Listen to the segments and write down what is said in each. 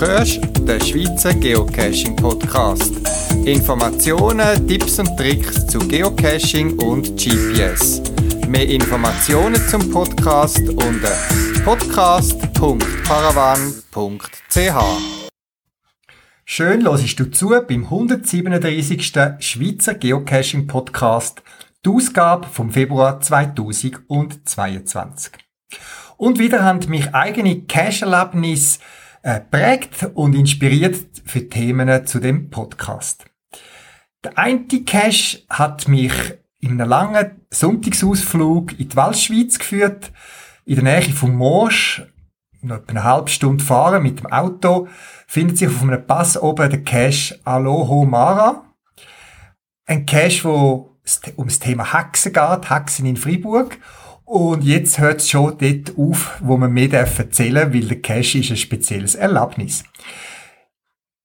hörst den Schweizer Geocaching Podcast. Informationen, Tipps und Tricks zu Geocaching und GPS. Mehr Informationen zum Podcast unter podcast.paravan.ch. Schön hörst du zu beim 137. Schweizer Geocaching Podcast, die Ausgabe vom Februar 2022. Und wieder haben mich eigene Cache-Erlebnisse äh, prägt und inspiriert für Themen zu dem Podcast. Der Cache hat mich in einem langen Sonntagsausflug in die Waldschweiz geführt, in der Nähe vom Morsch, noch etwa eine halbe Stunde fahren mit dem Auto, findet sich auf einem Pass oben der Cache Aloho Mara. Ein Cache, wo es um das Thema Hexen geht, Hexen in Freiburg. Und jetzt hört es schon dort auf, wo man mehr erzählen darf, weil der Cache ist ein spezielles Erlebnis.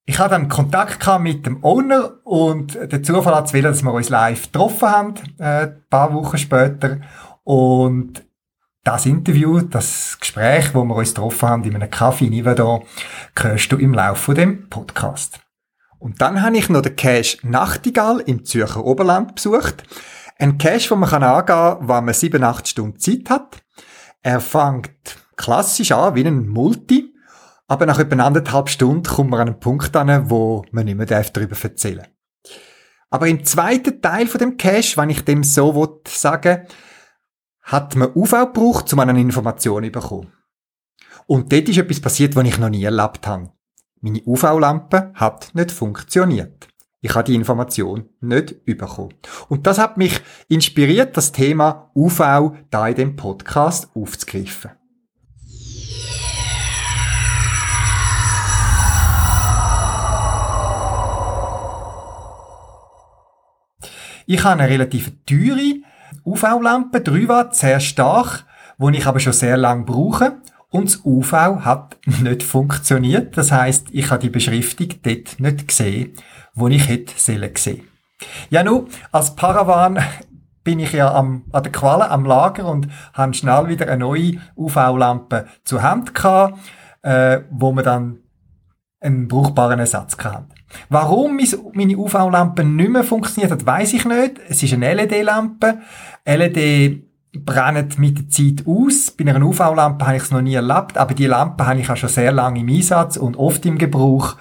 Ich hatte dann Kontakt mit dem Owner und der Zufall hat es wieder, dass wir uns live getroffen haben, äh, ein paar Wochen später. Und das Interview, das Gespräch, wo wir uns getroffen haben in einem Café in Ivador, hörst du im Laufe von dem Podcast. Und dann habe ich noch den Cache Nachtigall im Zürcher Oberland besucht. Ein Cache, wo man angehen kann, wenn man 7, 8 Stunden Zeit hat. Er fängt klassisch an, wie ein Multi. Aber nach etwa anderthalb Stunden kommt man an einen Punkt an, wo man nicht mehr darüber erzählen darf. Aber im zweiten Teil von dem Cache, wenn ich dem so sagen hat man UV gebraucht, um eine Information zu bekommen. Und dort ist etwas passiert, was ich noch nie erlebt habe. Meine UV-Lampe hat nicht funktioniert. Ich habe die Information nicht bekommen. Und das hat mich inspiriert, das Thema UV da in dem Podcast aufzugreifen. Ich habe eine relativ teure UV-Lampe, 3 Watt, sehr stark, die ich aber schon sehr lange brauche. Und das UV hat nicht funktioniert. Das heißt, ich habe die Beschriftung dort nicht gesehen wo ich hätte sollen sehen. Ja, nun, als Paravan bin ich ja am, an der Qualle am Lager und habe schnell wieder eine neue UV-Lampe zur Hand gehabt, äh, wo man dann einen brauchbaren Ersatz hatte. Warum meine UV-Lampe nicht mehr funktioniert hat, weiß ich nicht. Es ist eine LED-Lampe. LED brennt mit der Zeit aus. Bei einer UV-Lampe habe ich es noch nie erlebt, aber die Lampe habe ich auch schon sehr lange im Einsatz und oft im Gebrauch.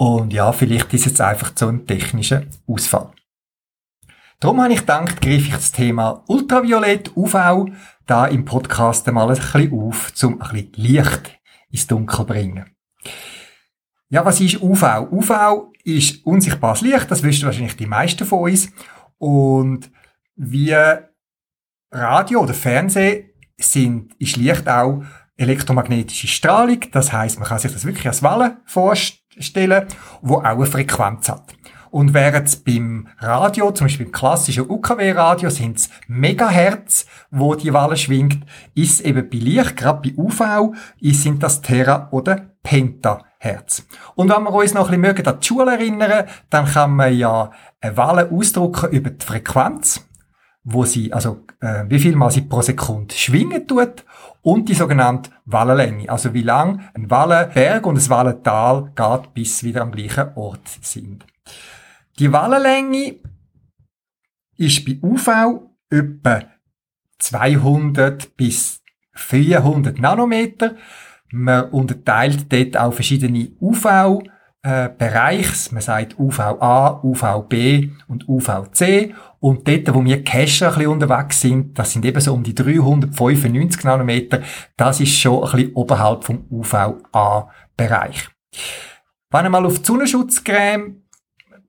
Und ja, vielleicht ist es einfach so ein technischer Ausfall. Darum habe ich gedacht, greife ich das Thema Ultraviolett, UV, da im Podcast einmal ein bisschen auf, um ein bisschen Licht ins Dunkel zu bringen. Ja, was ist UV? UV ist unsichtbares Licht, das wissen wahrscheinlich die meisten von uns. Und wie Radio oder Fernsehen sind, ist Licht auch elektromagnetische Strahlung. Das heißt, man kann sich das wirklich als Wellen vorstellen stellen, wo auch eine Frequenz hat. Und während es beim Radio, zum Beispiel beim klassischen UKW-Radio, sind es Megahertz, wo die Welle schwingt, ist eben bei Licht, gerade bei UV, sind das Terra- oder Pentahertz. Und wenn wir uns noch ein bisschen an die Schule erinnern, dann kann man ja eine Welle ausdrucken über die Frequenz, wo sie, also äh, wie viel mal sie pro Sekunde schwingen tut und die sogenannte Wellenlänge, also wie lang ein Wellenberg und ein Wellental geht, bis sie wieder am gleichen Ort sind. Die Wellenlänge ist bei UV etwa 200 bis 400 Nanometer. Man unterteilt dort auch verschiedene UV äh, Bereichs. Man sagt UVA, UVB und UVC. Und dort, wo wir Cacher ein bisschen unterwegs sind, das sind eben so um die 395 Nanometer, das ist schon ein bisschen oberhalb vom UVA-Bereich. Wenn ihr mal auf die Sonnenschutzcreme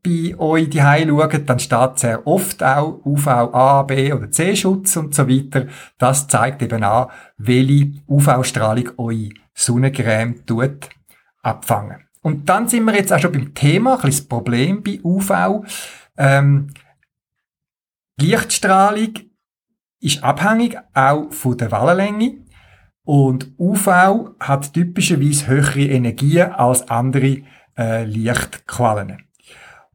bei euch die schaut, dann steht sehr oft auch UVA, B oder C-Schutz und so weiter. Das zeigt eben an, welche UV-Strahlung eure Sonnencreme tut abfangen. Und dann sind wir jetzt auch schon beim Thema, ein das Problem bei UV. Ähm, Lichtstrahlung ist abhängig auch von der Wellenlänge und UV hat typischerweise höhere Energien als andere äh, Lichtquellen.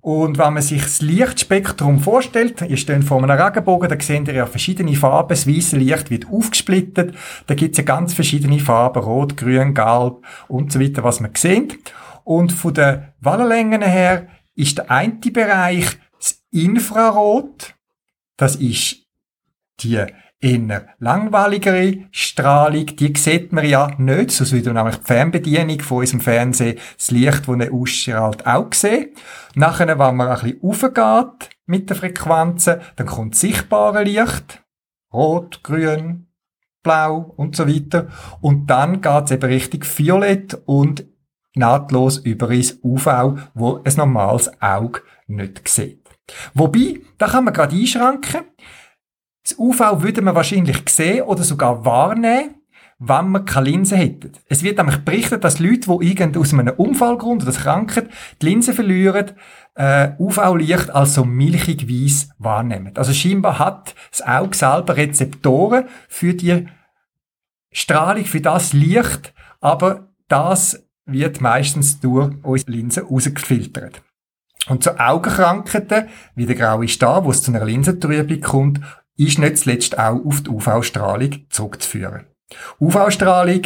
Und wenn man sich das Lichtspektrum vorstellt, ihr steht vor einem Regenbogen, da seht ihr ja verschiedene Farben, das weiße Licht wird aufgesplittet, da gibt es ja ganz verschiedene Farben, rot, grün, gelb und so weiter, was man sieht. Und von den Wellenlängen her ist der eine Bereich das Infrarot, das ist die eher langweiligere Strahlung, die sieht man ja nicht, sonst würde nämlich die Fernbedienung von unserem Fernsehen, das Licht, das er ausstrahlt, auch sehen. Nachher, wenn man ein bisschen raufgeht mit den Frequenzen, dann kommt sichtbare Licht, rot, grün, blau und so weiter. Und dann geht es eben richtig violett und nahtlos über ins UV, wo ein normales Auge nicht sieht. Wobei, da kann man gerade einschränken. Das UV würde man wahrscheinlich sehen oder sogar wahrnehmen, wenn man keine Linse hätte. Es wird nämlich berichtet, dass Leute, die irgend aus einem Unfallgrund oder Krankheit die Linse verlieren, äh, UV-Licht als so milchig weiss wahrnehmen. Also scheinbar hat das Auge selber Rezeptoren für die Strahlung, für das Licht, aber das wird meistens durch unsere Linse rausgefiltert. Und zu Augenkrankheiten, wie der graue Star, wo es zu einer Linsentrübung kommt, ist nicht zuletzt auch auf die UV-Strahlung zurückzuführen. UV-Strahlung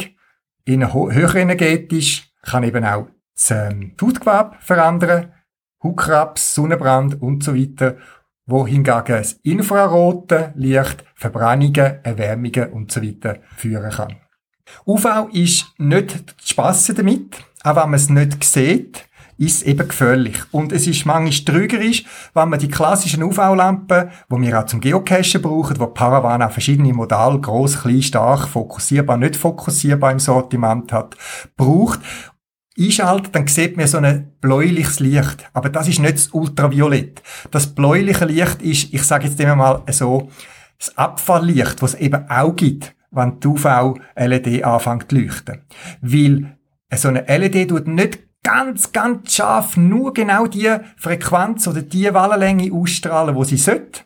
in höherenergetisch kann eben auch das ähm, Hautgewebe verändern, Hautkrebs, Sonnenbrand und so weiter, wo hingegen das infrarote Licht Verbrennungen, Erwärmungen und so weiter führen kann. UV ist nicht zu spassen damit, auch wenn man es nicht sieht ist eben gefährlich. Und es ist manchmal trügerisch, wenn man die klassischen UV-Lampen, die wir auch zum Geocachen brauchen, wo Paravan auch verschiedene Modelle, groß, klein, stark, fokussierbar, nicht fokussierbar im Sortiment hat, braucht, einschaltet, dann sieht man so ein bläuliches Licht. Aber das ist nicht das Ultraviolett. Das bläuliche Licht ist, ich sage jetzt immer mal so, das Abfalllicht, was es eben auch gibt, wenn die UV-LED anfängt zu leuchten. Weil so eine LED tut nicht ganz, ganz scharf nur genau die Frequenz oder die Wellenlänge ausstrahlen, wo sie sollte,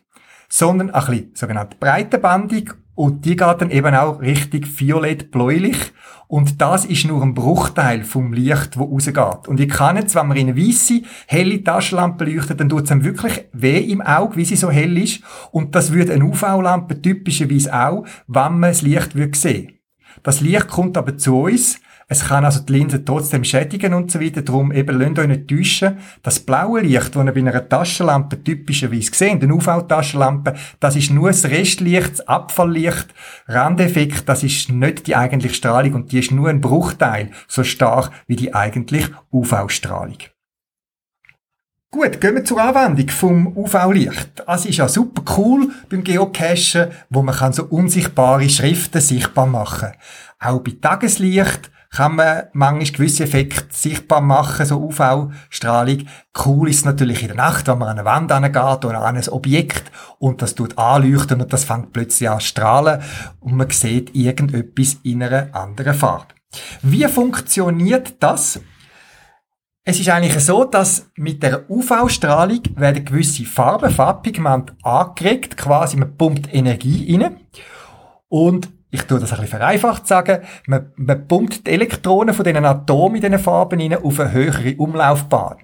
sondern ein bisschen sogenannte breitenbandig und die geht dann eben auch richtig violett-bläulich und das ist nur ein Bruchteil vom Licht, wo rausgeht. Und ich kann jetzt, wenn man in eine weisse, helle Taschenlampe leuchtet, dann tut es einem wirklich weh im Auge, wie sie so hell ist. Und das würde eine UV-Lampe typischerweise auch, wenn man das Licht würde sehen. Das Licht kommt aber zu uns es kann also die Linse trotzdem schädigen und so weiter. Darum eben, lasst euch nicht täuschen. Das blaue Licht, das ihr bei einer Taschenlampe typischerweise seht, eine UV-Taschenlampe, das ist nur das Restlicht, das Abfalllicht, Randeffekt, das ist nicht die eigentliche Strahlung und die ist nur ein Bruchteil so stark wie die eigentliche UV-Strahlung. Gut, gehen wir zur Anwendung vom UV-Licht. Es ist ja super cool beim Geocachen, wo man kann so unsichtbare Schriften sichtbar machen. Auch bei Tageslicht kann man manchmal gewisse Effekte sichtbar machen, so UV-Strahlung. Cool ist natürlich in der Nacht, wenn man an eine Wand angeht oder an ein Objekt und das tut anleuchten und das fängt plötzlich an zu strahlen und man sieht irgendetwas in einer anderen Farbe. Wie funktioniert das? Es ist eigentlich so, dass mit der UV-Strahlung werden gewisse Farben, Farbpigmente angeregt, quasi man pumpt Energie rein und ich tue das ein bisschen vereinfacht sagen, man, man pumpt die Elektronen von diesen Atomen in diesen Farben rein auf eine höhere Umlaufbahn.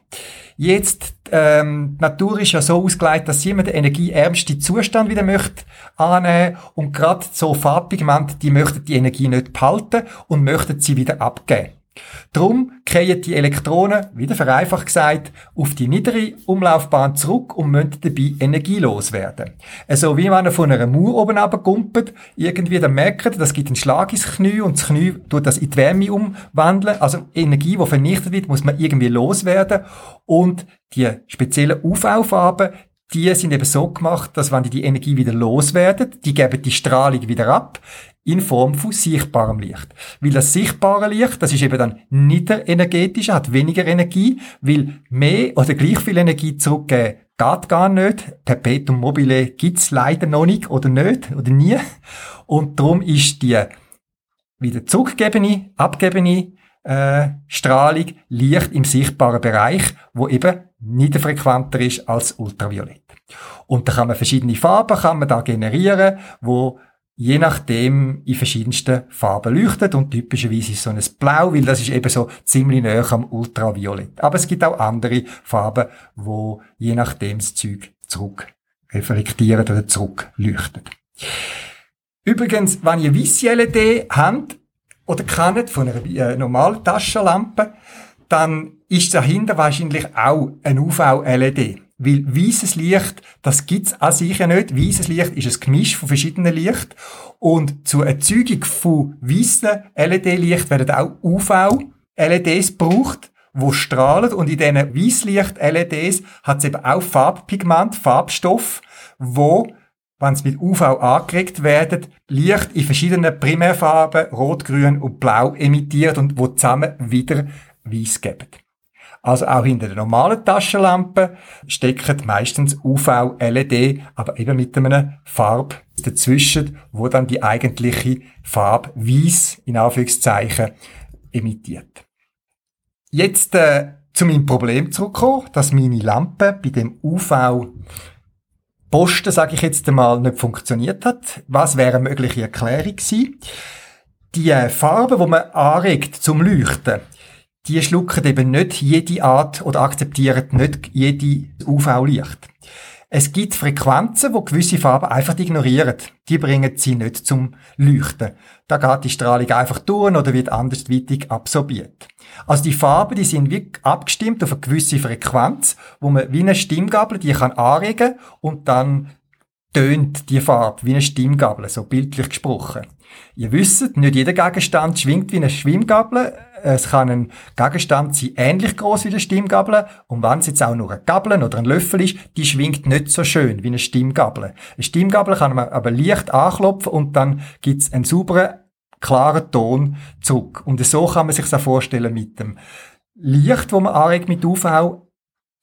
Jetzt, ähm, die Natur ist ja so ausgelegt, dass sie immer den energieärmsten Zustand wieder möchte annehmen und gerade so Farbpigmente, die möchten die Energie nicht behalten und möchten sie wieder abgeben. Drum kehren die Elektronen, wieder vereinfacht gesagt, auf die niedere Umlaufbahn zurück und müssen dabei energielos werden. Also wie wenn ihr von einer Mauer oben runtergumpelt, irgendwie dann merkt, das gibt einen Schlag ins Knie und das Knie tut das in die Wärme umwandeln. Also Energie, die vernichtet wird, muss man irgendwie loswerden. Und die speziellen UV-Farben, die sind eben so gemacht, dass wenn die die Energie wieder loswerden, die geben die Strahlung wieder ab in Form von sichtbarem Licht. Weil das sichtbare Licht, das ist eben dann niederenergetisch, hat weniger Energie, weil mehr oder gleich viel Energie zurückgeben geht gar nicht. Perpetuum mobile gibt's leider noch nicht oder nicht oder nie. Und darum ist die wieder zurückgegebene, abgebene äh, Strahlung Licht im sichtbaren Bereich, wo eben niederfrequenter ist als Ultraviolett. Und da kann man verschiedene Farben kann man da generieren, wo je nachdem in verschiedensten Farben leuchtet und typischerweise ist so ein Blau, weil das ist eben so ziemlich näher am Ultraviolett. Aber es gibt auch andere Farben, wo je nachdem das Zeug zurück reflektieren oder zurückleuchtet. Übrigens, wenn ihr weisse LED habt oder kennt von einer äh, normalen Taschenlampe, dann ist dahinter wahrscheinlich auch ein UV-LED. Weil weißes Licht, das gibt's an sich ja nicht. Weißes Licht ist ein Gemisch von verschiedenen Licht. Und zur Erzeugung von weißen LED-Licht werden auch UV-LEDs gebraucht, wo strahlen. Und in diesen Weißlicht-LEDs hat es eben auch Farbpigment, Farbstoff, wo, wenn sie mit UV angeregt werden, Licht in verschiedenen Primärfarben, Rot, Grün und Blau emittiert und wo zusammen wieder weiß geben. Also auch hinter der normalen Taschenlampe stecken meistens UV-LED, aber eben mit einem Farb dazwischen, wo dann die eigentliche Farbe weiß in Anführungszeichen emittiert. Jetzt äh, zu meinem Problem zurückkommen, dass meine Lampe bei dem UV Posten, sage ich jetzt einmal, nicht funktioniert hat. Was wäre eine mögliche Erklärung gewesen? Die äh, Farbe, wo man anregt zum Leuchten, die schlucken eben nicht jede Art oder akzeptieren nicht jede UV-Licht. Es gibt Frequenzen, wo gewisse Farben einfach ignorieren. Die bringen sie nicht zum Leuchten. Da geht die Strahlung einfach durch oder wird andersweitig absorbiert. Also die Farben, die sind wie abgestimmt auf eine gewisse Frequenz, wo man wie eine Stimmgabel die kann anregen und dann tönt die Farbe wie eine Stimmgabel, so bildlich gesprochen. Ihr wisst, nicht jeder Gegenstand schwingt wie eine Schwimmgabel. Es kann ein Gegenstand sein ähnlich groß wie eine Stimmgabel und wenn es jetzt auch nur ein Gabel oder ein Löffel ist, die schwingt nicht so schön wie eine Stimmgabel. Eine Stimmgabel kann man aber leicht anklopfen und dann gibt's einen sauberen, klaren Ton zurück. Und so kann man sich das vorstellen mit dem Licht, wo man anregt mit UV.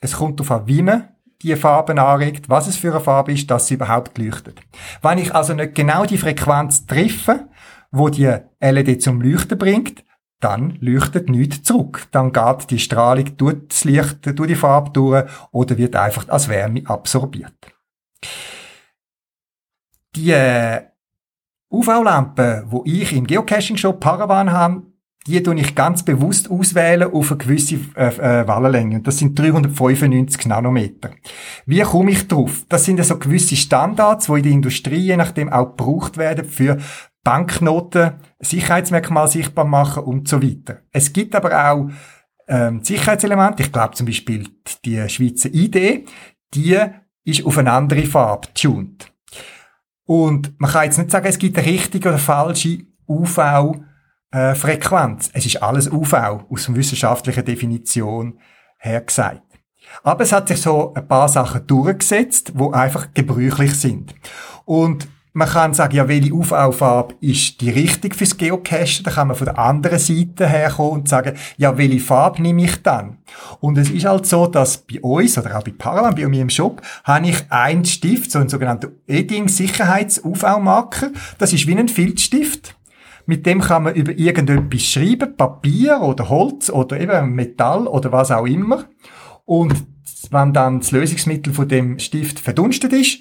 Es kommt auf wie man die Farben anregt, was es für eine Farbe ist, dass sie überhaupt leuchtet. Wenn ich also nicht genau die Frequenz treffe, wo die LED zum Leuchten bringt, dann leuchtet nichts zurück. Dann geht die Strahlung durch das Licht, durch die Farbe durch oder wird einfach als Wärme absorbiert. Die äh, UV-Lampe, wo ich im Geocaching-Shop Paravan habe, die tue ich ganz bewusst auswählen auf eine gewisse äh, äh, Wellenlänge. Und das sind 395 Nanometer. Wie komme ich drauf? Das sind so gewisse Standards, die in der Industrie je nachdem auch gebraucht werden für Banknoten, Sicherheitsmerkmal sichtbar machen und so weiter. Es gibt aber auch ähm, Sicherheitselemente. Ich glaube zum Beispiel die Schweizer ID, die ist auf eine andere Farbe tuned. Und man kann jetzt nicht sagen, es gibt eine richtige oder falsche UV äh. Es ist alles UV aus der wissenschaftlichen Definition her gesagt. Aber es hat sich so ein paar Sachen durchgesetzt, wo einfach gebräuchlich sind. Und man kann sagen, ja, welche UV-Farbe ist die richtige fürs Geocachen? Da kann man von der anderen Seite herkommen und sagen, ja, welche Farbe nehme ich dann? Und es ist halt so, dass bei uns oder auch bei Paravan, bei mir im Shop, habe ich einen Stift, so einen sogenannten Edding-Sicherheits-UV-Marker. Das ist wie ein Filzstift. Mit dem kann man über irgendetwas schreiben, Papier oder Holz oder eben Metall oder was auch immer. Und wenn dann das Lösungsmittel von dem Stift verdunstet ist,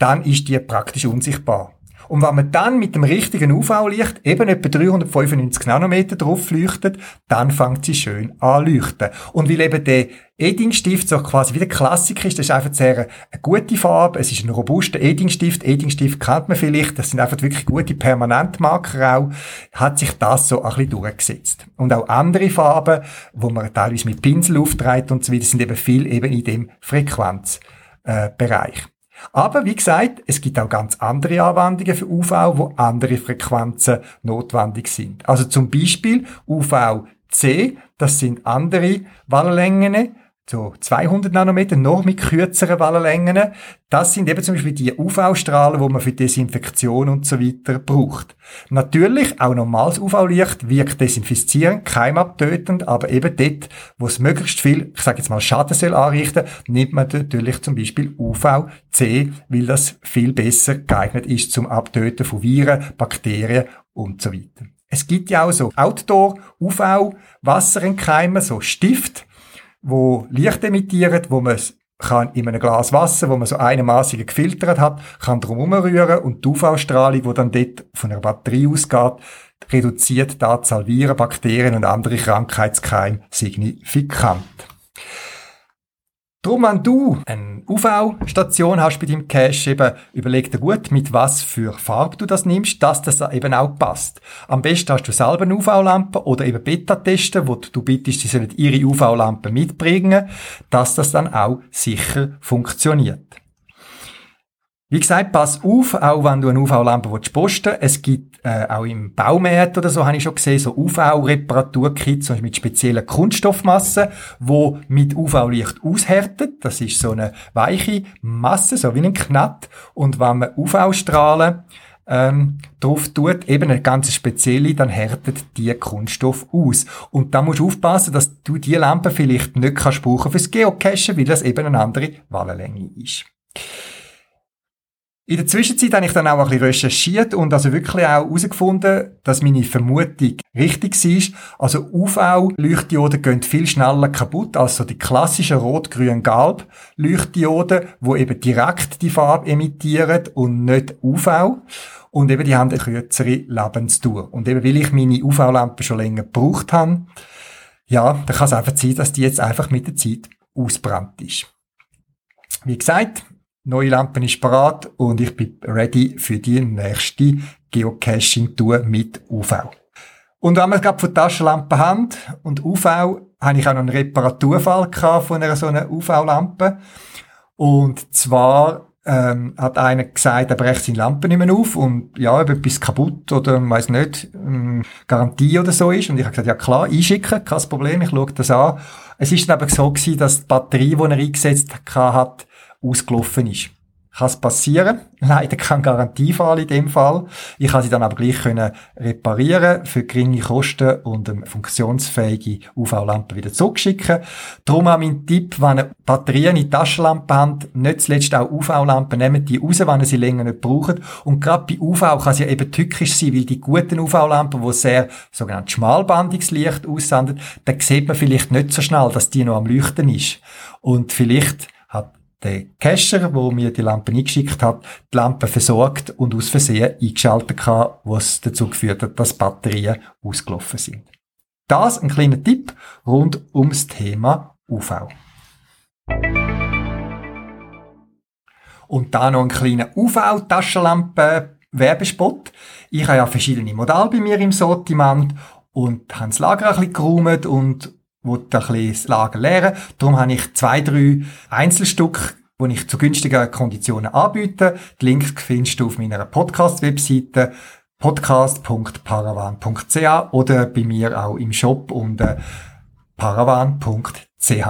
dann ist die praktisch unsichtbar. Und wenn man dann mit dem richtigen UV-Licht eben etwa 395 Nanometer drauf leuchtet, dann fängt sie schön an leuchten. Und weil eben der Eddingstift so quasi wie der Klassiker ist, das ist einfach sehr eine gute Farbe, es ist ein robuster Eddingstift, Eddingstift kennt man vielleicht, das sind einfach wirklich gute Permanentmarker auch, hat sich das so ein bisschen durchgesetzt. Und auch andere Farben, wo man teilweise mit Pinsel auftreibt und so weiter, sind eben viel eben in dem Frequenzbereich. Aber wie gesagt, es gibt auch ganz andere Anwendungen für UV, wo andere Frequenzen notwendig sind. Also zum Beispiel UVC, das sind andere Wellenlängen, so 200 Nanometer, noch mit kürzeren Wellenlängen. Das sind eben zum Beispiel die UV-Strahlen, die man für Desinfektion und so weiter braucht. Natürlich, auch normales UV-Licht wirkt desinfizierend, keimabtötend, aber eben dort, wo es möglichst viel, ich sage jetzt mal Schaden soll anrichten, nimmt man natürlich zum Beispiel UVC, weil das viel besser geeignet ist zum Abtöten von Viren, Bakterien und so weiter. Es gibt ja auch so Outdoor, UV, Wasserenkeimer, so Stift, wo Licht emittieren, wo man kann in einem Glas Wasser, wo man so einigermaßen gefiltert hat, kann drum rühren und die UV-Strahlung, die dann dort von der Batterie ausgeht, reduziert die Anzahl Viren, Bakterien und andere Krankheitskeime signifikant. Drum, wenn du eine UV-Station hast bei deinem Cache, eben überleg dir gut, mit was für Farbe du das nimmst, dass das eben auch passt. Am besten hast du selber eine UV-Lampe oder eben Beta-Testen, wo du bittest, sie sollen ihre UV-Lampe mitbringen, dass das dann auch sicher funktioniert. Wie gesagt, pass auf, auch wenn du eine UV-Lampe posten willst. Es gibt äh, auch im Baumarkt oder so, habe ich schon gesehen, so UV-Reparaturkits mit speziellen Kunststoffmassen, wo mit UV-Licht aushärtet. Das ist so eine weiche Masse, so wie ein Knatt. Und wenn man UV-Strahlen ähm, drauf tut, eben eine ganz spezielle, dann härtet die Kunststoff aus. Und da musst du aufpassen, dass du die Lampe vielleicht nicht kannst brauchen fürs Geocachen, weil das eben eine andere Wallenlänge ist. In der Zwischenzeit habe ich dann auch ein bisschen recherchiert und also wirklich auch herausgefunden, dass meine Vermutung richtig war. Also UV-Leuchtdioden gehen viel schneller kaputt als so die klassischen Rot-Grün-Galb-Leuchtdioden, wo eben direkt die Farbe emittieren und nicht UV. Und eben die haben eine kürzere Lebensdauer. Und eben weil ich meine UV-Lampe schon länger gebraucht habe, ja, dann kann es einfach sein, dass die jetzt einfach mit der Zeit ausbrannt ist. Wie gesagt, Neue Lampe ist parat und ich bin ready für die nächste Geocaching-Tour mit UV. Und wenn wir gerade von Taschenlampe haben und UV, habe ich auch noch einen Reparaturfall von einer so einer UV-Lampe. Und zwar ähm, hat einer gesagt, er brecht seine Lampe nicht mehr auf und ja, ob etwas kaputt oder weiß nicht, ähm, Garantie oder so ist. Und ich habe gesagt, ja klar, einschicken, kein Problem, ich schaue das an. Es ist dann aber so gewesen, dass die Batterie, die er eingesetzt hat, ausgelaufen ist. Kann es passieren. Leider kein Garantiefall in dem Fall. Ich kann sie dann aber gleich können reparieren für geringe Kosten und eine funktionsfähige UV-Lampe wieder zurückschicken. Darum auch mein Tipp, wenn ihr Batterien in Taschenlampen habt, nicht zuletzt auch UV-Lampen, nehmt die raus, wenn ihr sie länger nicht braucht. Und gerade bei UV kann es ja eben tückisch sein, weil die guten UV-Lampen, die sehr sogenanntes schmalbandiges Licht aussenden, dann sieht man vielleicht nicht so schnell, dass die noch am Leuchten ist. Und vielleicht der Cacher, wo mir die Lampe eingeschickt hat, die Lampe versorgt und aus Versehen eingeschaltet hat, was dazu geführt hat, dass Batterien ausgelaufen sind. Das ein kleiner Tipp rund ums Thema UV. Und da noch ein kleiner UV-Taschenlampe-Werbespot. Ich habe ja verschiedene Modelle bei mir im Sortiment und habe das Lager ein bisschen und wollte ein bisschen das Lager leeren. Darum habe ich zwei, drei Einzelstück, die ich zu günstigen Konditionen anbiete. Die Links findest du auf meiner Podcast-Webseite podcast.paravan.ch oder bei mir auch im Shop unter paravan.ch.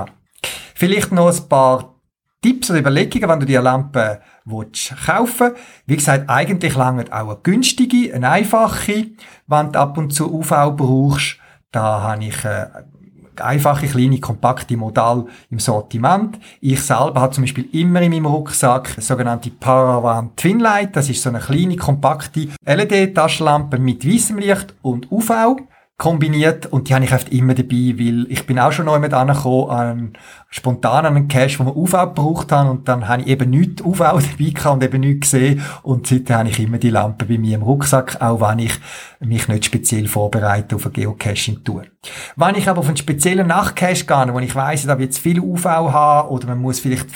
Vielleicht noch ein paar Tipps oder Überlegungen, wenn du die Lampe willst kaufen Wie gesagt, eigentlich lange auch eine günstige, eine einfache, wenn du ab und zu UV brauchst. Da habe ich äh, einfache, kleine, kompakte Modell im Sortiment. Ich selber habe zum Beispiel immer in meinem Rucksack eine sogenannte Paravan Twinlight. Das ist so eine kleine, kompakte LED-Taschenlampe mit weißem Licht und UV kombiniert und die habe ich oft immer dabei, weil ich bin auch schon neu mit angekommen, an, spontan an einen Cache, wo wir UV gebraucht haben und dann habe ich eben nichts UV dabei gehabt und eben nichts gesehen und seitdem habe ich immer die Lampe bei mir im Rucksack, auch wenn ich mich nicht speziell vorbereite auf eine Geocaching-Tour. Wenn ich aber auf einen speziellen Nachtcache gehe, wo ich weiss, da wird es viel UV haben oder man muss vielleicht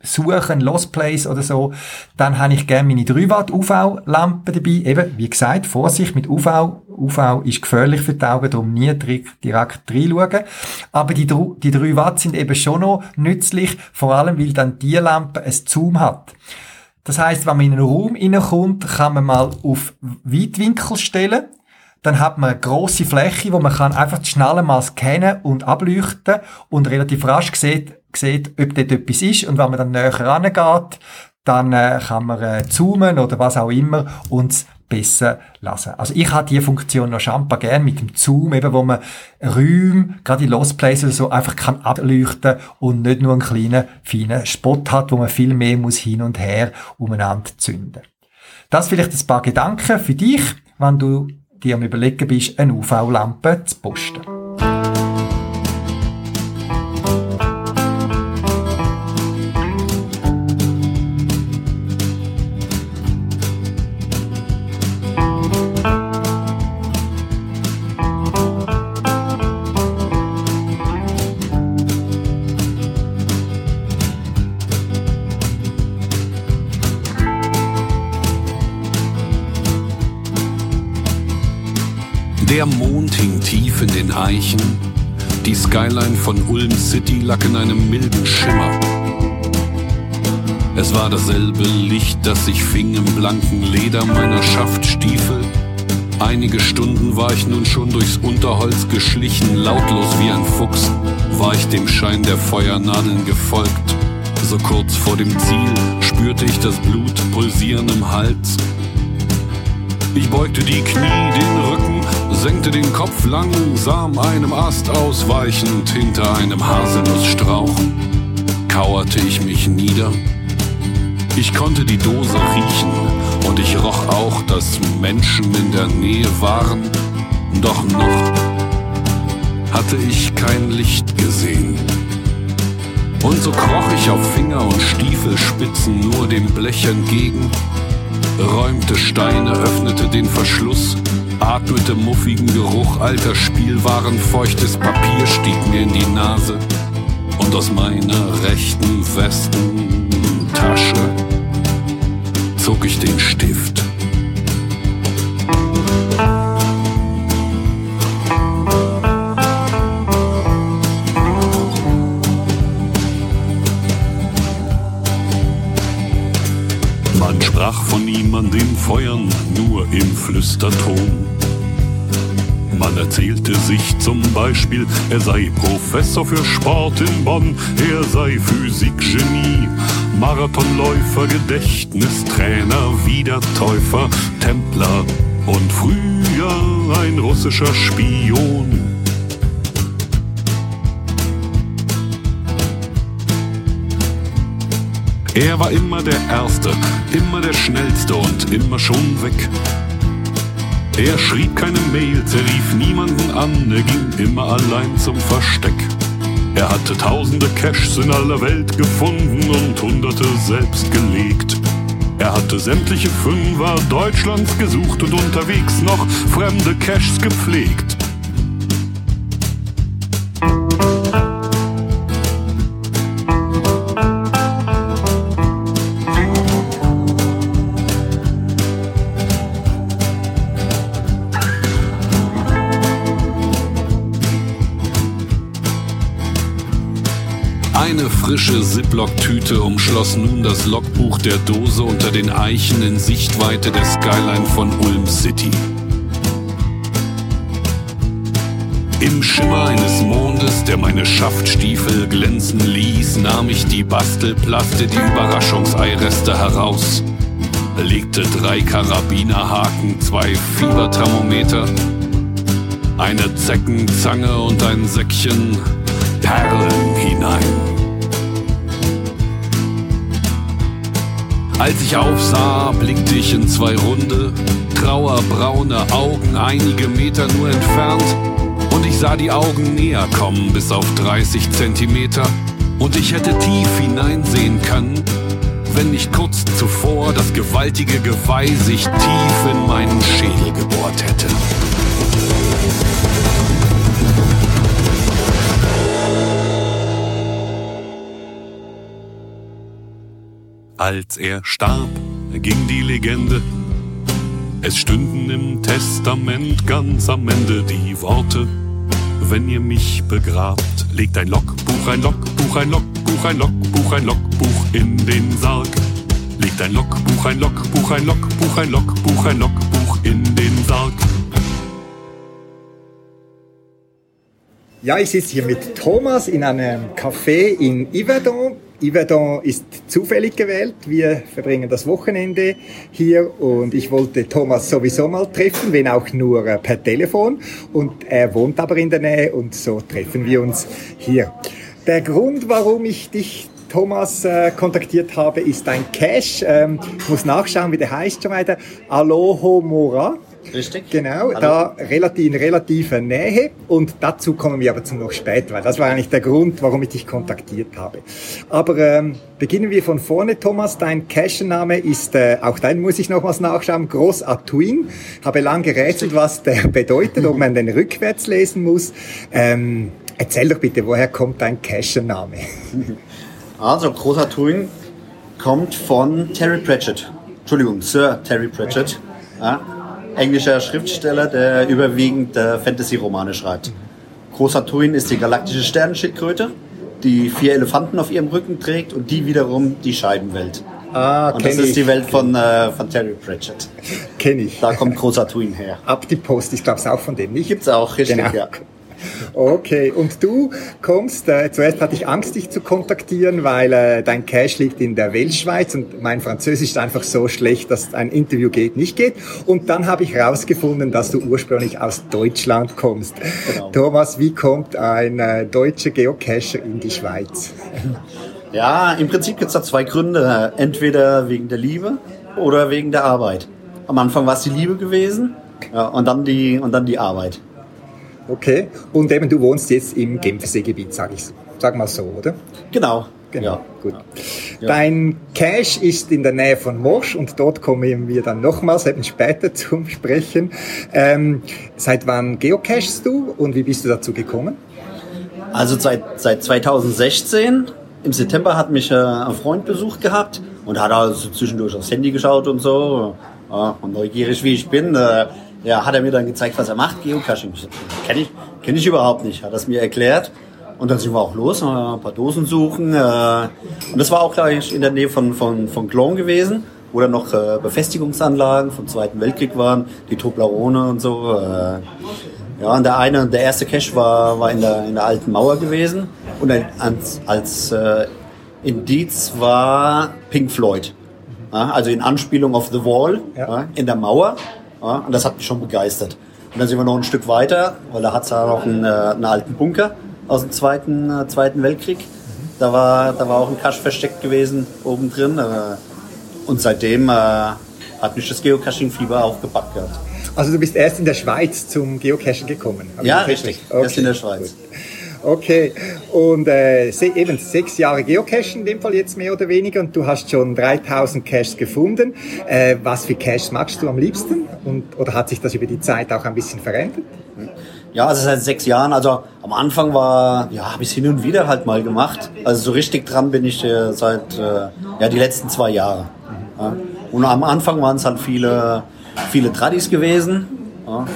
suchen, Lost Place oder so, dann habe ich gerne meine 3 Watt UV-Lampe dabei. Eben, wie gesagt, Vorsicht mit UV. UV ist gefährlich für die Augen, darum nie direkt, reinschauen. Aber die, die 3 Watt sind eben schon noch nützlich, vor allem, weil dann die Lampe ein Zoom hat. Das heißt, wenn man in einen Raum reinkommt, kann man mal auf Weitwinkel stellen. Dann hat man eine grosse Fläche, wo man kann einfach schnell mal scannen und ableuchten und relativ rasch sieht, sieht, ob dort etwas ist und wenn man dann näher rangeht, dann äh, kann man äh, zoomen oder was auch immer und besser lassen. Also ich habe die Funktion noch schampa gern mit dem Zoom, eben wo man Räume, gerade in Lost Places oder so, einfach kann ableuchten und nicht nur einen kleinen, feinen Spot hat, wo man viel mehr muss hin und her umeinander zünden. Das vielleicht ein paar Gedanken für dich, wenn du dir am überlegen bist, eine UV-Lampe zu posten. Der Mond hing tief in den Eichen. Die Skyline von Ulm City lag in einem milden Schimmer. Es war dasselbe Licht, das sich fing im blanken Leder meiner Schaftstiefel. Einige Stunden war ich nun schon durchs Unterholz geschlichen, lautlos wie ein Fuchs, war ich dem Schein der Feuernadeln gefolgt. So kurz vor dem Ziel spürte ich das Blut pulsieren im Hals. Ich beugte die Knie, den Rücken, senkte den Kopf langsam einem Ast ausweichend hinter einem Haselnussstrauch. Kauerte ich mich nieder ich konnte die Dose riechen und ich roch auch, dass Menschen in der Nähe waren. Doch noch hatte ich kein Licht gesehen. Und so kroch ich auf Finger und Stiefelspitzen nur dem Blech entgegen, räumte Steine, öffnete den Verschluss, atmete muffigen Geruch alter Spielwaren, feuchtes Papier stieg mir in die Nase und aus meiner rechten Westentasche zog ich den Stift. Man sprach von ihm an den Feuern im Flüsterton. Man erzählte sich zum Beispiel, er sei Professor für Sport in Bonn, er sei Physikgenie Marathonläufer, Gedächtnistrainer, Wiedertäufer, Templer und früher ein russischer Spion. Er war immer der Erste, immer der Schnellste und immer schon weg. Er schrieb keine Mails, er rief niemanden an, er ging immer allein zum Versteck. Er hatte tausende Caches in aller Welt gefunden und hunderte selbst gelegt. Er hatte sämtliche Fünfer Deutschlands gesucht und unterwegs noch fremde Caches gepflegt. Frische Ziploc-Tüte umschloss nun das Logbuch der Dose unter den Eichen in Sichtweite der Skyline von Ulm City. Im Schimmer eines Mondes, der meine Schaftstiefel glänzen ließ, nahm ich die Bastelplaste, die Überraschungseireste heraus, legte drei Karabinerhaken, zwei Fieberthermometer, eine Zeckenzange und ein Säckchen Perlen hinein. Als ich aufsah, blickte ich in zwei runde, trauerbraune Augen einige Meter nur entfernt und ich sah die Augen näher kommen bis auf 30 Zentimeter und ich hätte tief hineinsehen können, wenn nicht kurz zuvor das gewaltige Geweih sich tief in meinen Schädel gebohrt hätte. Als er starb, ging die Legende. Es stünden im Testament ganz am Ende die Worte, wenn ihr mich begrabt, legt ein Logbuch, ein Logbuch, ein Logbuch, ein Logbuch, ein Logbuch in den Sarg. Legt ein Logbuch, ein Logbuch, ein Logbuch, ein Logbuch, ein Logbuch in den Sarg. Ja, ich sitze hier mit Thomas in einem Café in Yverdon Yverdon ist zufällig gewählt. Wir verbringen das Wochenende hier und ich wollte Thomas sowieso mal treffen, wenn auch nur äh, per Telefon. Und er wohnt aber in der Nähe und so treffen wir uns hier. Der Grund, warum ich dich Thomas äh, kontaktiert habe, ist ein Cache. Ähm, ich muss nachschauen, wie der heißt schon weiter. Aloho Mora. Richtig. Genau, Hallo. da relativ, in relativer Nähe und dazu kommen wir aber zum noch später, weil das war eigentlich der Grund, warum ich dich kontaktiert habe. Aber ähm, beginnen wir von vorne, Thomas. Dein Cache-Name ist, äh, auch dein muss ich nochmals nachschauen, Groß Atuin. Habe lang gerätselt, was der bedeutet, ob man den rückwärts lesen muss. Ähm, erzähl doch bitte, woher kommt dein Cache-Name? Also, Groß Atuin kommt von Terry Pratchett. Entschuldigung, Sir Terry Pratchett. Ja, englischer Schriftsteller, der überwiegend äh, Fantasy-Romane schreibt. Crosatuin ist die galaktische Sternenschildkröte, die vier Elefanten auf ihrem Rücken trägt und die wiederum die Scheibenwelt. Ah, Und das kenn ist ich. die Welt von, äh, von Terry Pratchett. Kenn ich. Da kommt Crosatuin her. Ab die Post, ich glaube es auch von dem, nicht? Gibt's auch, richtig, Genau. ja. Okay, und du kommst, äh, zuerst hatte ich Angst, dich zu kontaktieren, weil äh, dein Cash liegt in der Weltschweiz und mein Französisch ist einfach so schlecht, dass ein Interview geht, nicht geht. Und dann habe ich herausgefunden, dass du ursprünglich aus Deutschland kommst. Genau. Thomas, wie kommt ein äh, deutscher Geocacher in die Schweiz? Ja, im Prinzip gibt's da zwei Gründe. Entweder wegen der Liebe oder wegen der Arbeit. Am Anfang war es die Liebe gewesen ja, und, dann die, und dann die Arbeit. Okay, und eben du wohnst jetzt im Genferseegebiet, sag ich, sag mal so, oder? Genau. Genau, Ja. gut. Ja. Dein Cache ist in der Nähe von Morsch und dort kommen wir dann nochmals eben später zum Sprechen. Ähm, seit wann geocachest du und wie bist du dazu gekommen? Also seit, seit 2016, im September hat mich äh, ein Freund besucht gehabt und hat also zwischendurch aufs Handy geschaut und so. Ja, und neugierig wie ich bin, äh, ja, hat er mir dann gezeigt, was er macht, Geocaching. Kenne ich, kenn ich überhaupt nicht, hat er es mir erklärt. Und dann sind wir auch los, äh, ein paar Dosen suchen. Äh, und das war auch gleich in der Nähe von, von, von Clon gewesen, wo dann noch äh, Befestigungsanlagen vom Zweiten Weltkrieg waren, die Toblerone und so. Äh, ja, und der eine, der erste Cache war, war in, der, in der alten Mauer gewesen. Und als, als äh, Indiz war Pink Floyd. Also in Anspielung auf The Wall ja, in der Mauer. Ja, und das hat mich schon begeistert. Und dann sind wir noch ein Stück weiter, weil da hat es ja noch einen, äh, einen alten Bunker aus dem Zweiten, äh, Zweiten Weltkrieg. Da war, da war auch ein Cache versteckt gewesen oben drin. Äh, und seitdem äh, hat mich das Geocaching-Fieber auch gepackt gehabt. Also du bist erst in der Schweiz zum Geocachen gekommen. Ja, das richtig. Erst in der Schweiz. Okay, und äh, eben sechs Jahre Geocachen in dem Fall jetzt mehr oder weniger und du hast schon 3000 Caches gefunden. Äh, was für Caches magst du am liebsten? Und, oder hat sich das über die Zeit auch ein bisschen verändert? Ja, also seit sechs Jahren. Also am Anfang war, ja, habe ich hin und wieder halt mal gemacht. Also so richtig dran bin ich äh, seit, äh, ja, die letzten zwei Jahre. Ja. Und am Anfang waren es halt viele, viele Tradis gewesen. Ja.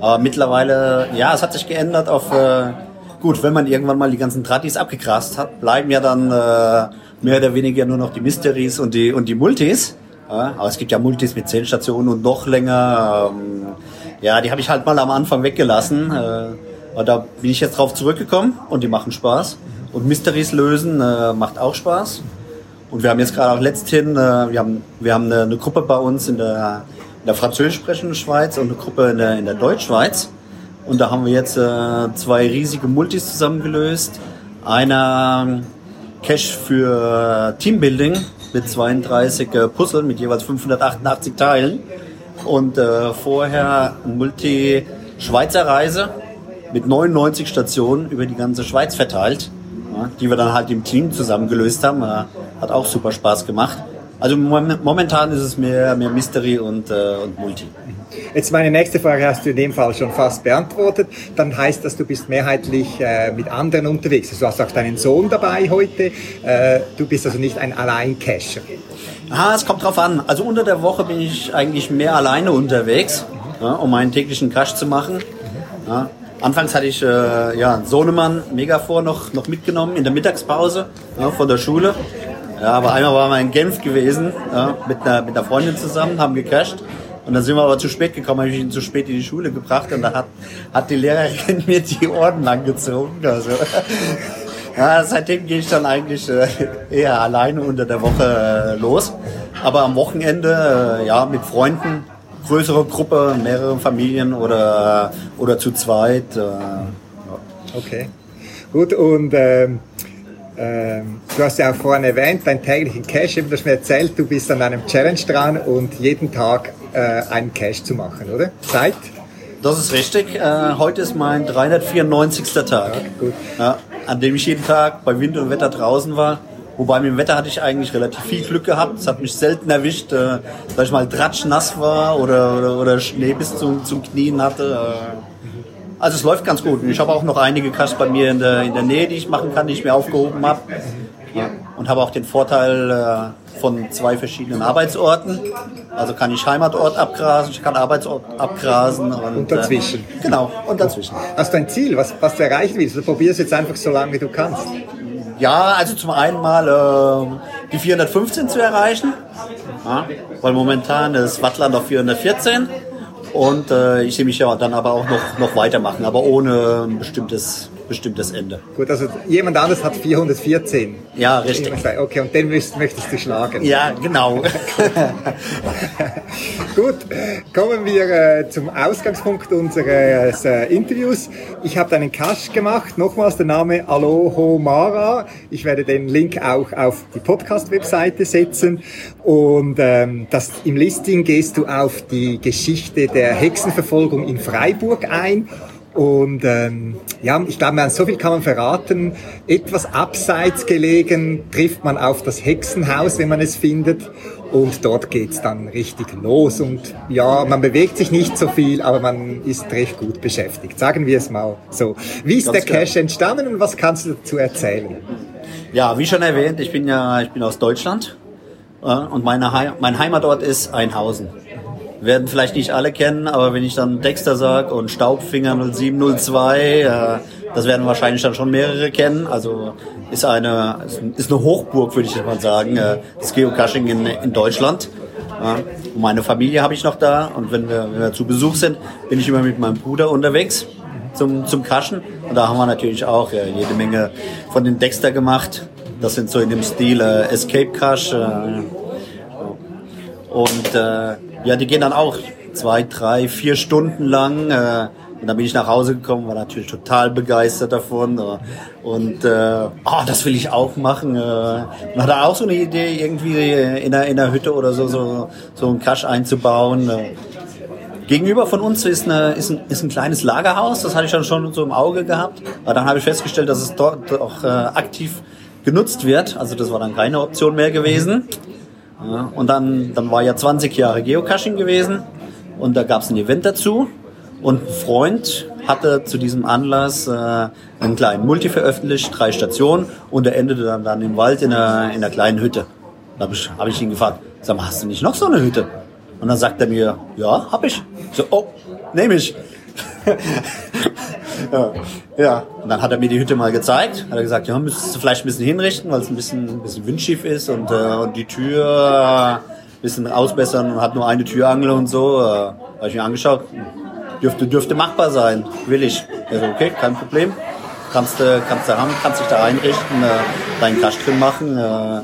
Aber mittlerweile, ja, es hat sich geändert auf, äh, gut, wenn man irgendwann mal die ganzen Tradis abgegrast hat, bleiben ja dann äh, mehr oder weniger nur noch die Mysteries und die, und die Multis. Ja, aber es gibt ja Multis mit zehn Stationen und noch länger. Ähm, ja, die habe ich halt mal am Anfang weggelassen. Äh, aber da bin ich jetzt drauf zurückgekommen und die machen Spaß. Und Mysteries lösen äh, macht auch Spaß. Und wir haben jetzt gerade auch letzthin, äh, wir haben, wir haben eine, eine Gruppe bei uns in der, in der französisch sprechenden Schweiz und eine Gruppe in der, in der Deutschschweiz. Und da haben wir jetzt äh, zwei riesige Multis zusammengelöst. Einer ähm, Cache für Teambuilding mit 32 äh, Puzzle mit jeweils 588 Teilen. Und äh, vorher ein Multi-Schweizer Reise mit 99 Stationen über die ganze Schweiz verteilt, ja, die wir dann halt im Team zusammengelöst haben. Äh, hat auch super Spaß gemacht. Also mom- momentan ist es mehr, mehr Mystery und, äh, und Multi. Jetzt meine nächste Frage hast du in dem Fall schon fast beantwortet. Dann heißt das, du bist mehrheitlich äh, mit anderen unterwegs. Also du hast auch deinen Sohn dabei heute. Äh, du bist also nicht ein Alleincacher. Ah, es kommt drauf an. Also unter der Woche bin ich eigentlich mehr alleine unterwegs, ja, um meinen täglichen Cash zu machen. Ja. Anfangs hatte ich äh, ja, einen Sohnemann Megafor noch, noch mitgenommen in der Mittagspause ja, von der Schule. Ja, aber einmal waren wir in Genf gewesen ja, mit, einer, mit einer Freundin zusammen, haben gecasht. Und dann sind wir aber zu spät gekommen, habe ich ihn zu spät in die Schule gebracht und da hat, hat die Lehrerin mir die Orden angezogen. Also, ja, seitdem gehe ich dann eigentlich äh, eher alleine unter der Woche äh, los. Aber am Wochenende, äh, ja, mit Freunden, größere Gruppe, mehrere Familien oder, oder zu zweit. Äh, ja. Okay. Gut, und ähm, ähm, du hast ja auch vorhin erwähnt, deinen täglichen Cache, eben, du hast mir erzählt, du bist an einem Challenge dran und jeden Tag äh, einen Cache zu machen, oder? Seit? Das ist richtig. Äh, heute ist mein 394. Tag. gut. Ja, an dem ich jeden Tag bei Wind und Wetter draußen war. Wobei mit dem Wetter hatte ich eigentlich relativ viel Glück gehabt. Es hat mich selten erwischt, äh, dass ich mal tratschnass war oder, oder, oder Schnee bis zum, zum Knien hatte. Äh, also es läuft ganz gut. Ich habe auch noch einige Caches bei mir in der, in der Nähe, die ich machen kann, die ich mir aufgehoben habe. Ja. und habe auch den Vorteil äh, von zwei verschiedenen Arbeitsorten. Also kann ich Heimatort abgrasen, ich kann Arbeitsort abgrasen. Und, Und dazwischen. Äh, genau, und dazwischen. Hast du ein Ziel, was, was du erreichen willst? Du probierst jetzt einfach so lange, wie du kannst. Ja, also zum einen mal äh, die 415 zu erreichen, ja, weil momentan ist Wattland auf 414 und äh, ich sehe mich ja dann aber auch noch, noch weitermachen, aber ohne ein bestimmtes, bestimmtes Ende. Gut, also jemand anderes hat 414. Ja, richtig. Okay, und den möchtest, möchtest du schlagen. Ja, genau. Gut, kommen wir äh, zum Ausgangspunkt unseres äh, Interviews. Ich habe einen Cache gemacht, nochmals der Name Aloho Mara. Ich werde den Link auch auf die Podcast-Webseite setzen. Und ähm, das, im Listing gehst du auf die Geschichte der Hexenverfolgung in Freiburg ein. Und ähm, ja, ich glaube, so viel kann man verraten. Etwas abseits gelegen trifft man auf das Hexenhaus, wenn man es findet. Und dort geht's dann richtig los. Und ja, man bewegt sich nicht so viel, aber man ist recht gut beschäftigt. Sagen wir es mal so. Wie ist Ganz der klar. Cache entstanden und was kannst du dazu erzählen? Ja, wie schon erwähnt, ich bin ja ich bin aus Deutschland äh, und meine mein Heimatort ist Einhausen. Werden vielleicht nicht alle kennen, aber wenn ich dann Dexter sag und Staubfinger 0702, äh, das werden wahrscheinlich dann schon mehrere kennen. Also ist eine ist eine Hochburg, würde ich jetzt mal sagen, äh, das Geocaching in, in Deutschland. Ja, meine Familie habe ich noch da und wenn wir, wenn wir zu Besuch sind, bin ich immer mit meinem Bruder unterwegs zum, zum Cachen. Und da haben wir natürlich auch äh, jede Menge von den Dexter gemacht. Das sind so in dem Stil äh, Escape Cache. Äh, und äh, ja, die gehen dann auch zwei, drei, vier Stunden lang. Äh, und dann bin ich nach Hause gekommen, war natürlich total begeistert davon. Äh, und äh, oh, das will ich auch machen. Äh, man hat auch so eine Idee, irgendwie in der, in der Hütte oder so, so, so einen Cache einzubauen. Äh, Gegenüber von uns ist, eine, ist, ein, ist ein kleines Lagerhaus, das hatte ich dann schon so im Auge gehabt. Aber dann habe ich festgestellt, dass es dort auch äh, aktiv genutzt wird. Also das war dann keine Option mehr gewesen. Ja, und dann, dann war ja 20 Jahre Geocaching gewesen und da gab es ein Event dazu. Und ein Freund hatte zu diesem Anlass äh, einen kleinen Multi veröffentlicht, drei Stationen und er endete dann, dann im Wald in einer, in einer kleinen Hütte. Da habe ich, hab ich ihn gefragt, sag mal, hast du nicht noch so eine Hütte? Und dann sagt er mir, ja, hab ich. Ich so, oh, nehme ich. ja, ja, und dann hat er mir die Hütte mal gezeigt. Hat er gesagt, ja, müsstest du vielleicht ein bisschen hinrichten, weil es ein bisschen, ein bisschen windschief ist und, äh, und die Tür äh, ein bisschen ausbessern und hat nur eine Türangel und so. Äh, habe ich mir angeschaut. Dürfte, dürfte machbar sein. Will ich. Also, okay, kein Problem. Kannst du, kannst du haben, kannst dich da einrichten, äh, deinen Cache drin machen. Äh,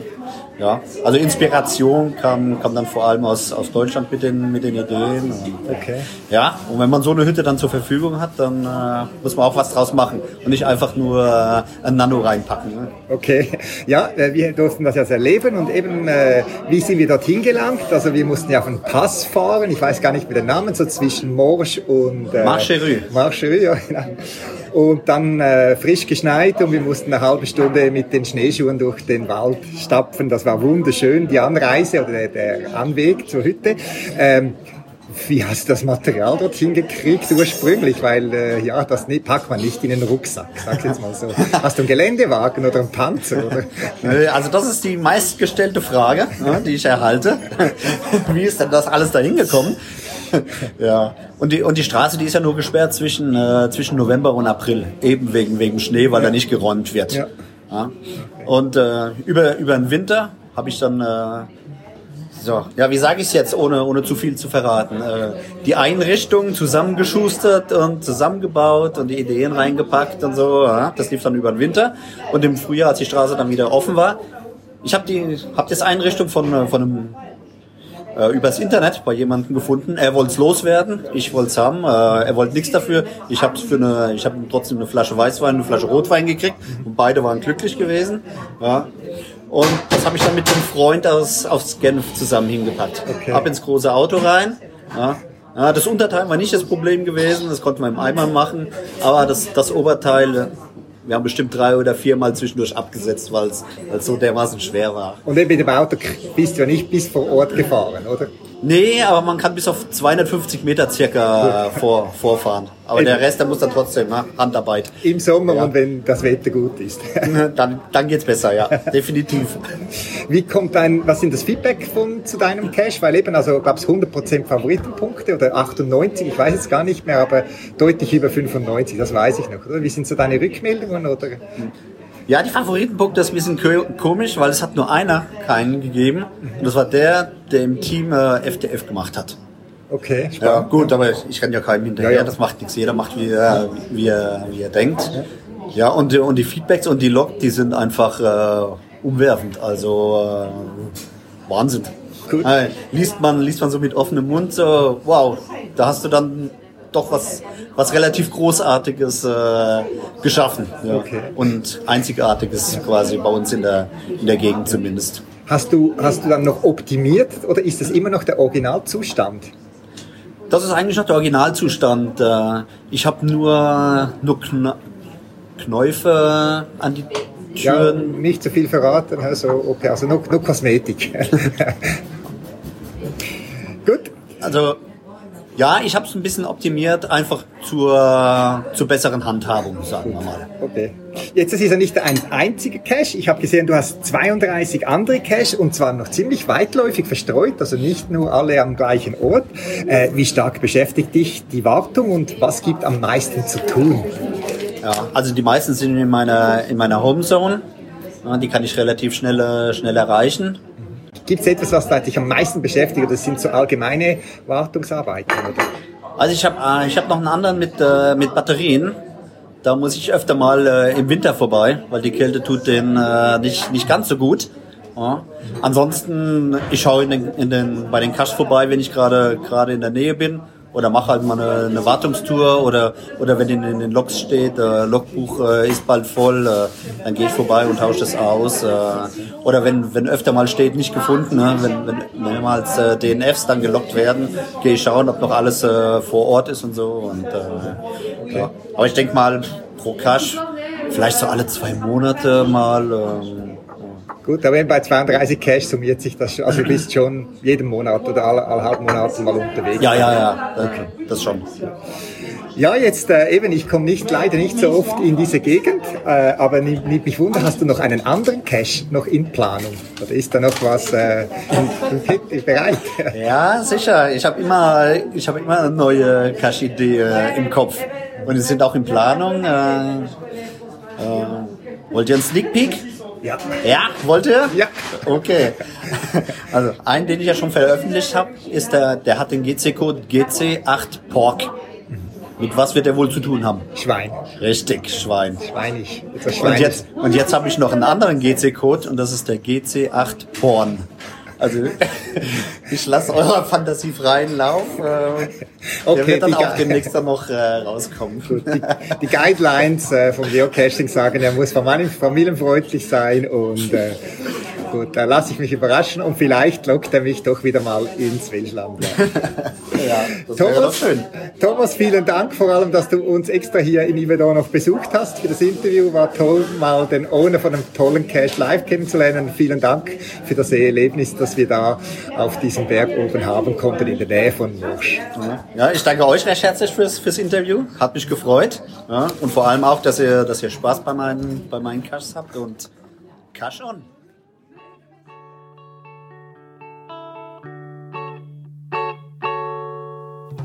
ja, also Inspiration kam, kam dann vor allem aus, aus Deutschland mit den, mit den Ideen. Und, Okay. ja, und wenn man so eine Hütte dann zur Verfügung hat, dann äh, muss man auch was draus machen und nicht einfach nur äh, ein Nano reinpacken. Ne? Okay, ja, äh, wir durften das jetzt erleben und eben, äh, wie sind wir dorthin gelangt? Also wir mussten ja auf einen Pass fahren, ich weiß gar nicht mehr den Namen, so zwischen Morsch und... Äh, Marcherue. Marcherue, ja, genau. Und dann äh, frisch geschneit und wir mussten eine halbe Stunde mit den Schneeschuhen durch den Wald stapfen. Das war wunderschön, die Anreise oder der, der Anweg zur Hütte. Ähm, wie hast du das Material dorthin gekriegt ursprünglich? Weil äh, ja, das ne, packt man nicht in den Rucksack, sag's jetzt mal so. Hast du einen Geländewagen oder einen Panzer? Oder? Äh, Also das ist die meistgestellte Frage, ne, die ich erhalte. Wie ist denn das alles dahin gekommen? Ja, und die, und die Straße, die ist ja nur gesperrt zwischen, äh, zwischen November und April, eben wegen, wegen Schnee, weil da nicht geräumt wird. Ja. Ja. Und äh, über, über den Winter habe ich dann, äh, so, ja, wie sage ich es jetzt, ohne, ohne zu viel zu verraten, äh, die Einrichtung zusammengeschustert und zusammengebaut und die Ideen reingepackt und so. Ja. Das lief dann über den Winter. Und im Frühjahr, als die Straße dann wieder offen war, ich habe die, hab das Einrichtung von, äh, von einem äh, übers Internet bei jemandem gefunden. Er wollte es loswerden, ich wollte es haben. Äh, er wollte nichts dafür. Ich habe für eine, ich habe trotzdem eine Flasche Weißwein, eine Flasche Rotwein gekriegt und beide waren glücklich gewesen. Ja. Und das habe ich dann mit einem Freund aus aus Genf zusammen hingepackt. Okay. Ab ins große Auto rein. Ja. Ja, das Unterteil war nicht das Problem gewesen, das konnten wir im Eimer machen, aber das, das Oberteil, wir haben bestimmt drei oder viermal zwischendurch abgesetzt, weil es so dermaßen schwer war. Und eben mit dem Auto bist du ja nicht bis vor Ort gefahren, oder? Nee, aber man kann bis auf 250 Meter circa vor, vorfahren. Aber der Rest, der muss dann trotzdem, ne? Handarbeit. Im Sommer Ja. und wenn das Wetter gut ist. Dann, dann geht's besser, ja. Definitiv. Wie kommt dein, was sind das Feedback von, zu deinem Cache? Weil eben, also gab es 100% Favoritenpunkte oder 98, ich weiß es gar nicht mehr, aber deutlich über 95, das weiß ich noch, oder? Wie sind so deine Rückmeldungen oder? Ja, die Favoritenpunkte ist ein bisschen ko- komisch, weil es hat nur einer keinen gegeben. Und das war der, der im Team äh, FDF gemacht hat. Okay, Ja, spannend. gut, aber ich renne ja keinem hinterher, Ja, ja. das macht nichts. Jeder macht, wie er, wie er, wie er denkt. Ja, und, die- und die Feedbacks und die Log, die sind einfach äh, umwerfend. Also äh, Wahnsinn. Gut. Äh, liest, man, liest man so mit offenem Mund, so, wow, da hast du dann doch was, was relativ Großartiges äh, geschaffen. Ja. Okay. Und Einzigartiges quasi bei uns in der, in der Gegend zumindest. Hast du, hast du dann noch optimiert oder ist das immer noch der Originalzustand? Das ist eigentlich noch der Originalzustand. Äh, Ich habe nur, nur Knäufe an die Ja, Türen. nicht zu viel verraten, also okay, also nur, nur Kosmetik. Gut, Also ja, ich habe es ein bisschen optimiert, einfach zur, zur besseren Handhabung, sagen wir mal. Okay. Jetzt ist ja nicht ein einziger Cache. Ich habe gesehen, du hast 32 andere Cache und zwar noch ziemlich weitläufig verstreut, also nicht nur alle am gleichen Ort. Äh, wie stark beschäftigt dich die Wartung und was gibt am meisten zu tun? Ja, also die meisten sind in meiner, in meiner Homezone. Ja, die kann ich relativ schnell, äh, schnell erreichen. Gibt es etwas, was dich am meisten beschäftigt? Das sind so allgemeine Wartungsarbeiten, oder? Also ich habe äh, ich hab noch einen anderen mit, äh, mit Batterien. Da muss ich öfter mal äh, im Winter vorbei, weil die Kälte tut den äh, nicht, nicht ganz so gut. Ja. Ansonsten, ich schaue in den, in den, bei den Caches vorbei, wenn ich gerade gerade in der Nähe bin. Oder mache halt mal eine, eine Wartungstour oder, oder wenn in, den Logs steht, äh, Logbuch äh, ist bald voll, äh, dann gehe ich vorbei und tausche das aus. Äh, oder wenn, wenn öfter mal steht, nicht gefunden, ne? wenn, wenn mehrmals äh, DNFs dann gelockt werden, gehe ich schauen, ob noch alles äh, vor Ort ist und so. Und, äh, ja. Aber ich denke mal, pro Cache, vielleicht so alle zwei Monate mal. Ähm, Gut, aber eben bei 32 Cache summiert sich das schon. Also du bist schon jeden Monat oder alle, alle halb Monate mal unterwegs. ja, ja, ja, okay. das schon. Ja, jetzt äh, eben, ich komme nicht leider nicht so oft in diese Gegend, äh, aber mich wunder, hast du noch einen anderen Cache noch in Planung? Oder ist da noch was äh, in, bereit? Ja, sicher. Ich habe immer, ich habe immer eine neue Cache-Idee äh, im Kopf. Und die sind auch in Planung. Äh, äh, wollt ihr einen Sneak Peek? Ja. Ja, wollt ihr? Ja. Okay. Also, einen, den ich ja schon veröffentlicht habe, ist der, der hat den GC-Code GC8 Pork. Mit was wird er wohl zu tun haben? Schwein. Richtig, Schwein. Schweinig. Und jetzt, und jetzt habe ich noch einen anderen GC-Code und das ist der GC8 Porn. Also ich lasse eurer Fantasie freien Lauf. Äh, der Okay, wird dann auch demnächst dann noch äh, rauskommen. Die, die Guidelines äh, vom Geocaching sagen, er muss famili- familienfreundlich sein und äh, gut, da lasse ich mich überraschen und vielleicht lockt er mich doch wieder mal ins Welschland. Ja. Das Thomas, schön. Thomas, vielen Dank vor allem, dass du uns extra hier in Yvedon noch besucht hast für das Interview. War toll, mal den Owner von einem tollen Cache live kennenzulernen. Vielen Dank für das Erlebnis, das wir da auf diesem Berg oben haben konnten in der Nähe von Morsch. Ja, ich danke euch recht herzlich fürs, fürs Interview. Hat mich gefreut. Ja, und vor allem auch, dass ihr, dass ihr Spaß bei meinen, bei meinen Caches habt und Cash on.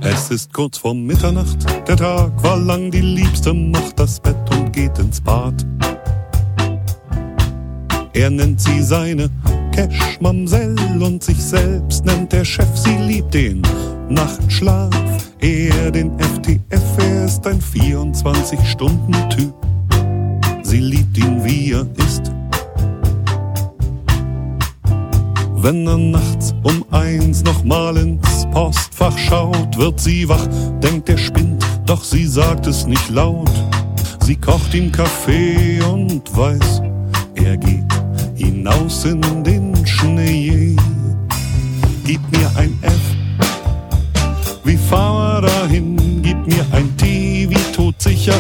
Es ist kurz vor Mitternacht, der Tag war lang, die Liebste macht das Bett und geht ins Bad. Er nennt sie seine Cash-Mamsell und sich selbst nennt der Chef, sie liebt den Nachtschlaf. Er den FTF, er ist ein 24-Stunden-Typ. Sie liebt ihn, wie er ist. Wenn er nachts um eins nochmal ins Postfach schaut, wird sie wach, denkt er spinnt, doch sie sagt es nicht laut. Sie kocht ihm Kaffee und weiß, er geht hinaus in den Schnee. Gib mir ein F, wie fahr dahin, gib mir ein T, wie todsicher,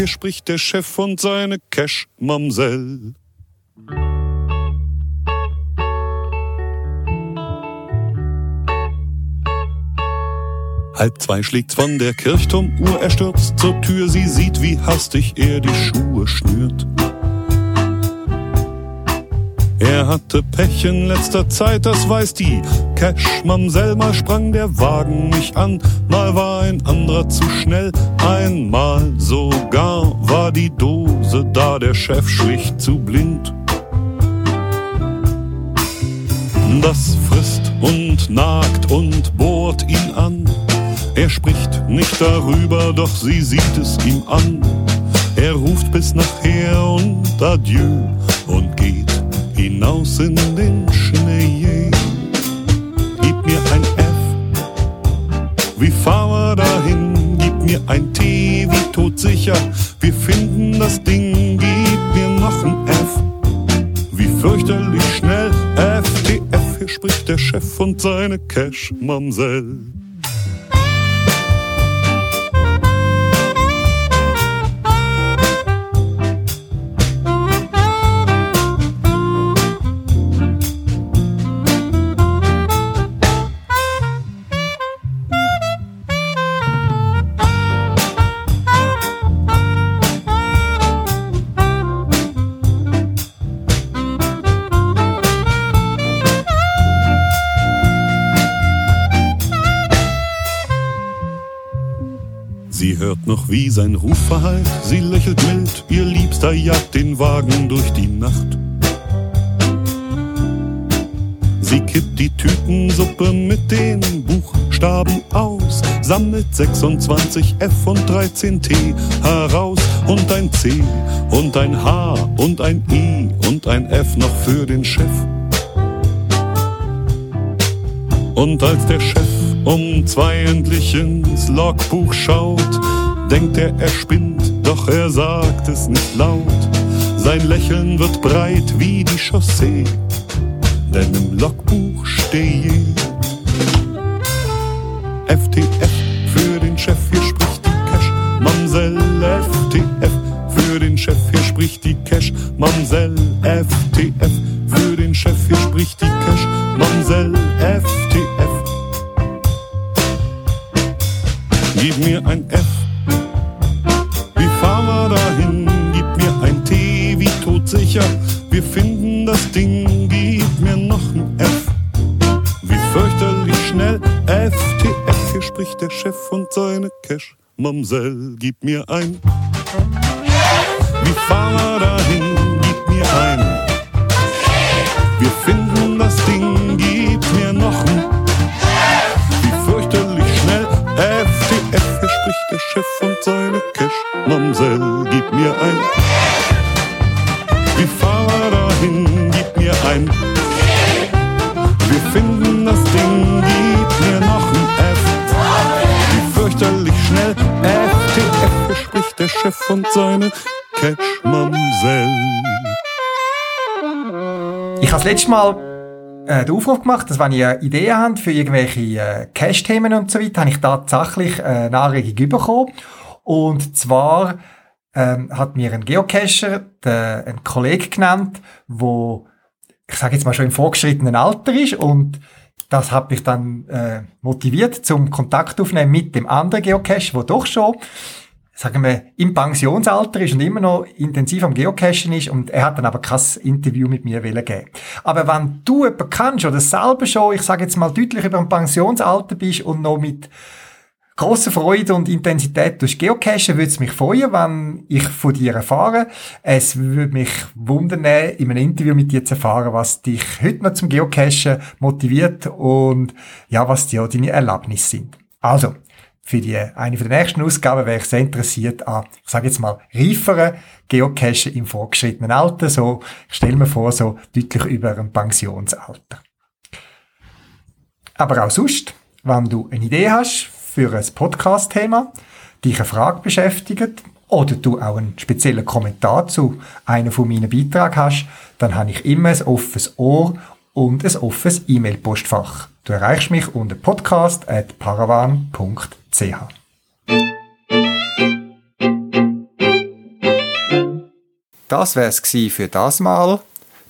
hier spricht der Chef und seine Cash-Mamsell. Halb zwei schlägt's von der Kirchturmuhr, er stürzt zur Tür, sie sieht, wie hastig er die Schuhe schnürt. Er hatte Pech in letzter Zeit, das weiß die Cash-Mamsell. Mal sprang der Wagen nicht an, mal war ein anderer zu schnell. Einmal sogar war die Dose da, der Chef schlicht zu blind. Das frisst und nagt und bohrt ihn an. Er spricht nicht darüber, doch sie sieht es ihm an. Er ruft bis nachher und adieu und geht hinaus in den Schnee. Gib mir ein F, wie fahren wir dahin? Gib mir ein T, wie todsicher, wir finden das Ding. Gib mir noch ein F, wie fürchterlich schnell. FTF, hier spricht der Chef und seine Cash-Mamsell. Wie sein Ruf verhallt, sie lächelt mild, ihr Liebster jagt den Wagen durch die Nacht. Sie kippt die Tütensuppe mit den Buchstaben aus, sammelt 26 F und 13 T heraus und ein C und ein H und ein I und ein F noch für den Chef. Und als der Chef um zwei endlich ins Logbuch schaut, denkt er, er spinnt, doch er sagt es nicht laut. Sein Lächeln wird breit wie die Chaussee, denn im Logbuch steht FTF für den Chef, hier spricht die Cash, Mamsell FTF für den Chef, hier spricht die Cash, Mamsell FTF für den Chef, hier spricht die Cash, Mamsell FTF. Gib mir ein F, dahin? Gib mir ein T, wie todsicher, wir finden das Ding. Gib mir noch ein F, wie fürchterlich schnell. FTF, hier spricht der Chef und seine Cash. Mamsell, gib mir ein. Wie wir dahin? Chef und seine Cash. Mamsell, gib mir ein. Wie fahren wir dahin? Gib mir ein. Wir finden das Ding, gib mir noch ein F. Wie fürchterlich schnell. FTF, spricht der Chef und seine Cash. Mamsell. Ich habe das letzte Mal äh, den Aufruf gemacht, dass wenn ihr Ideen habt für irgendwelche äh, Cache-Themen und so weiter, habe ich tatsächlich äh, eine Anregung bekommen. Und zwar ähm, hat mir ein Geocacher, der, ein Kollege genannt, wo ich sage jetzt mal schon im vorgeschrittenen Alter ist und das hat mich dann äh, motiviert zum Kontakt aufnehmen mit dem anderen Geocache, wo doch schon sagen wir, im Pensionsalter ist und immer noch intensiv am Geocachen ist und er hat dann aber kein Interview mit mir geben. Aber wenn du jemanden kannst oder selber schon, ich sage jetzt mal deutlich über ein Pensionsalter bist und noch mit großer Freude und Intensität durch Geocachen, würde es mich freuen, wenn ich von dir erfahre. Es würde mich wundern, in einem Interview mit dir zu erfahren, was dich heute noch zum Geocachen motiviert und ja, was dir deine Erlebnisse sind. Also, für die, eine der nächsten Ausgaben wäre ich sehr interessiert an, ich sage jetzt mal, reiferen Geocachen im vorgeschrittenen Alter, so, ich stelle mir vor, so deutlich über ein Pensionsalter. Aber auch sonst, wenn du eine Idee hast für ein Podcast-Thema, dich eine Frage beschäftigt, oder du auch einen speziellen Kommentar zu einem von meinen Beiträgen hast, dann habe ich immer ein offenes Ohr und ein offenes E-Mail-Postfach. Du erreichst mich unter podcast.paravan.ch. Das war es für das Mal.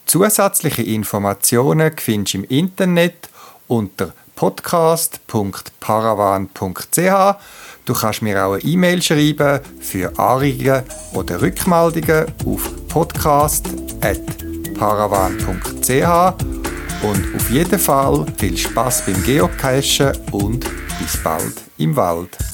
Zusätzliche Informationen findest du im Internet unter podcast.paravan.ch. Du kannst mir auch eine E-Mail schreiben für Anregungen oder Rückmeldungen auf podcast.paravan.ch und auf jeden Fall viel Spaß beim Geocachen und bis bald im Wald.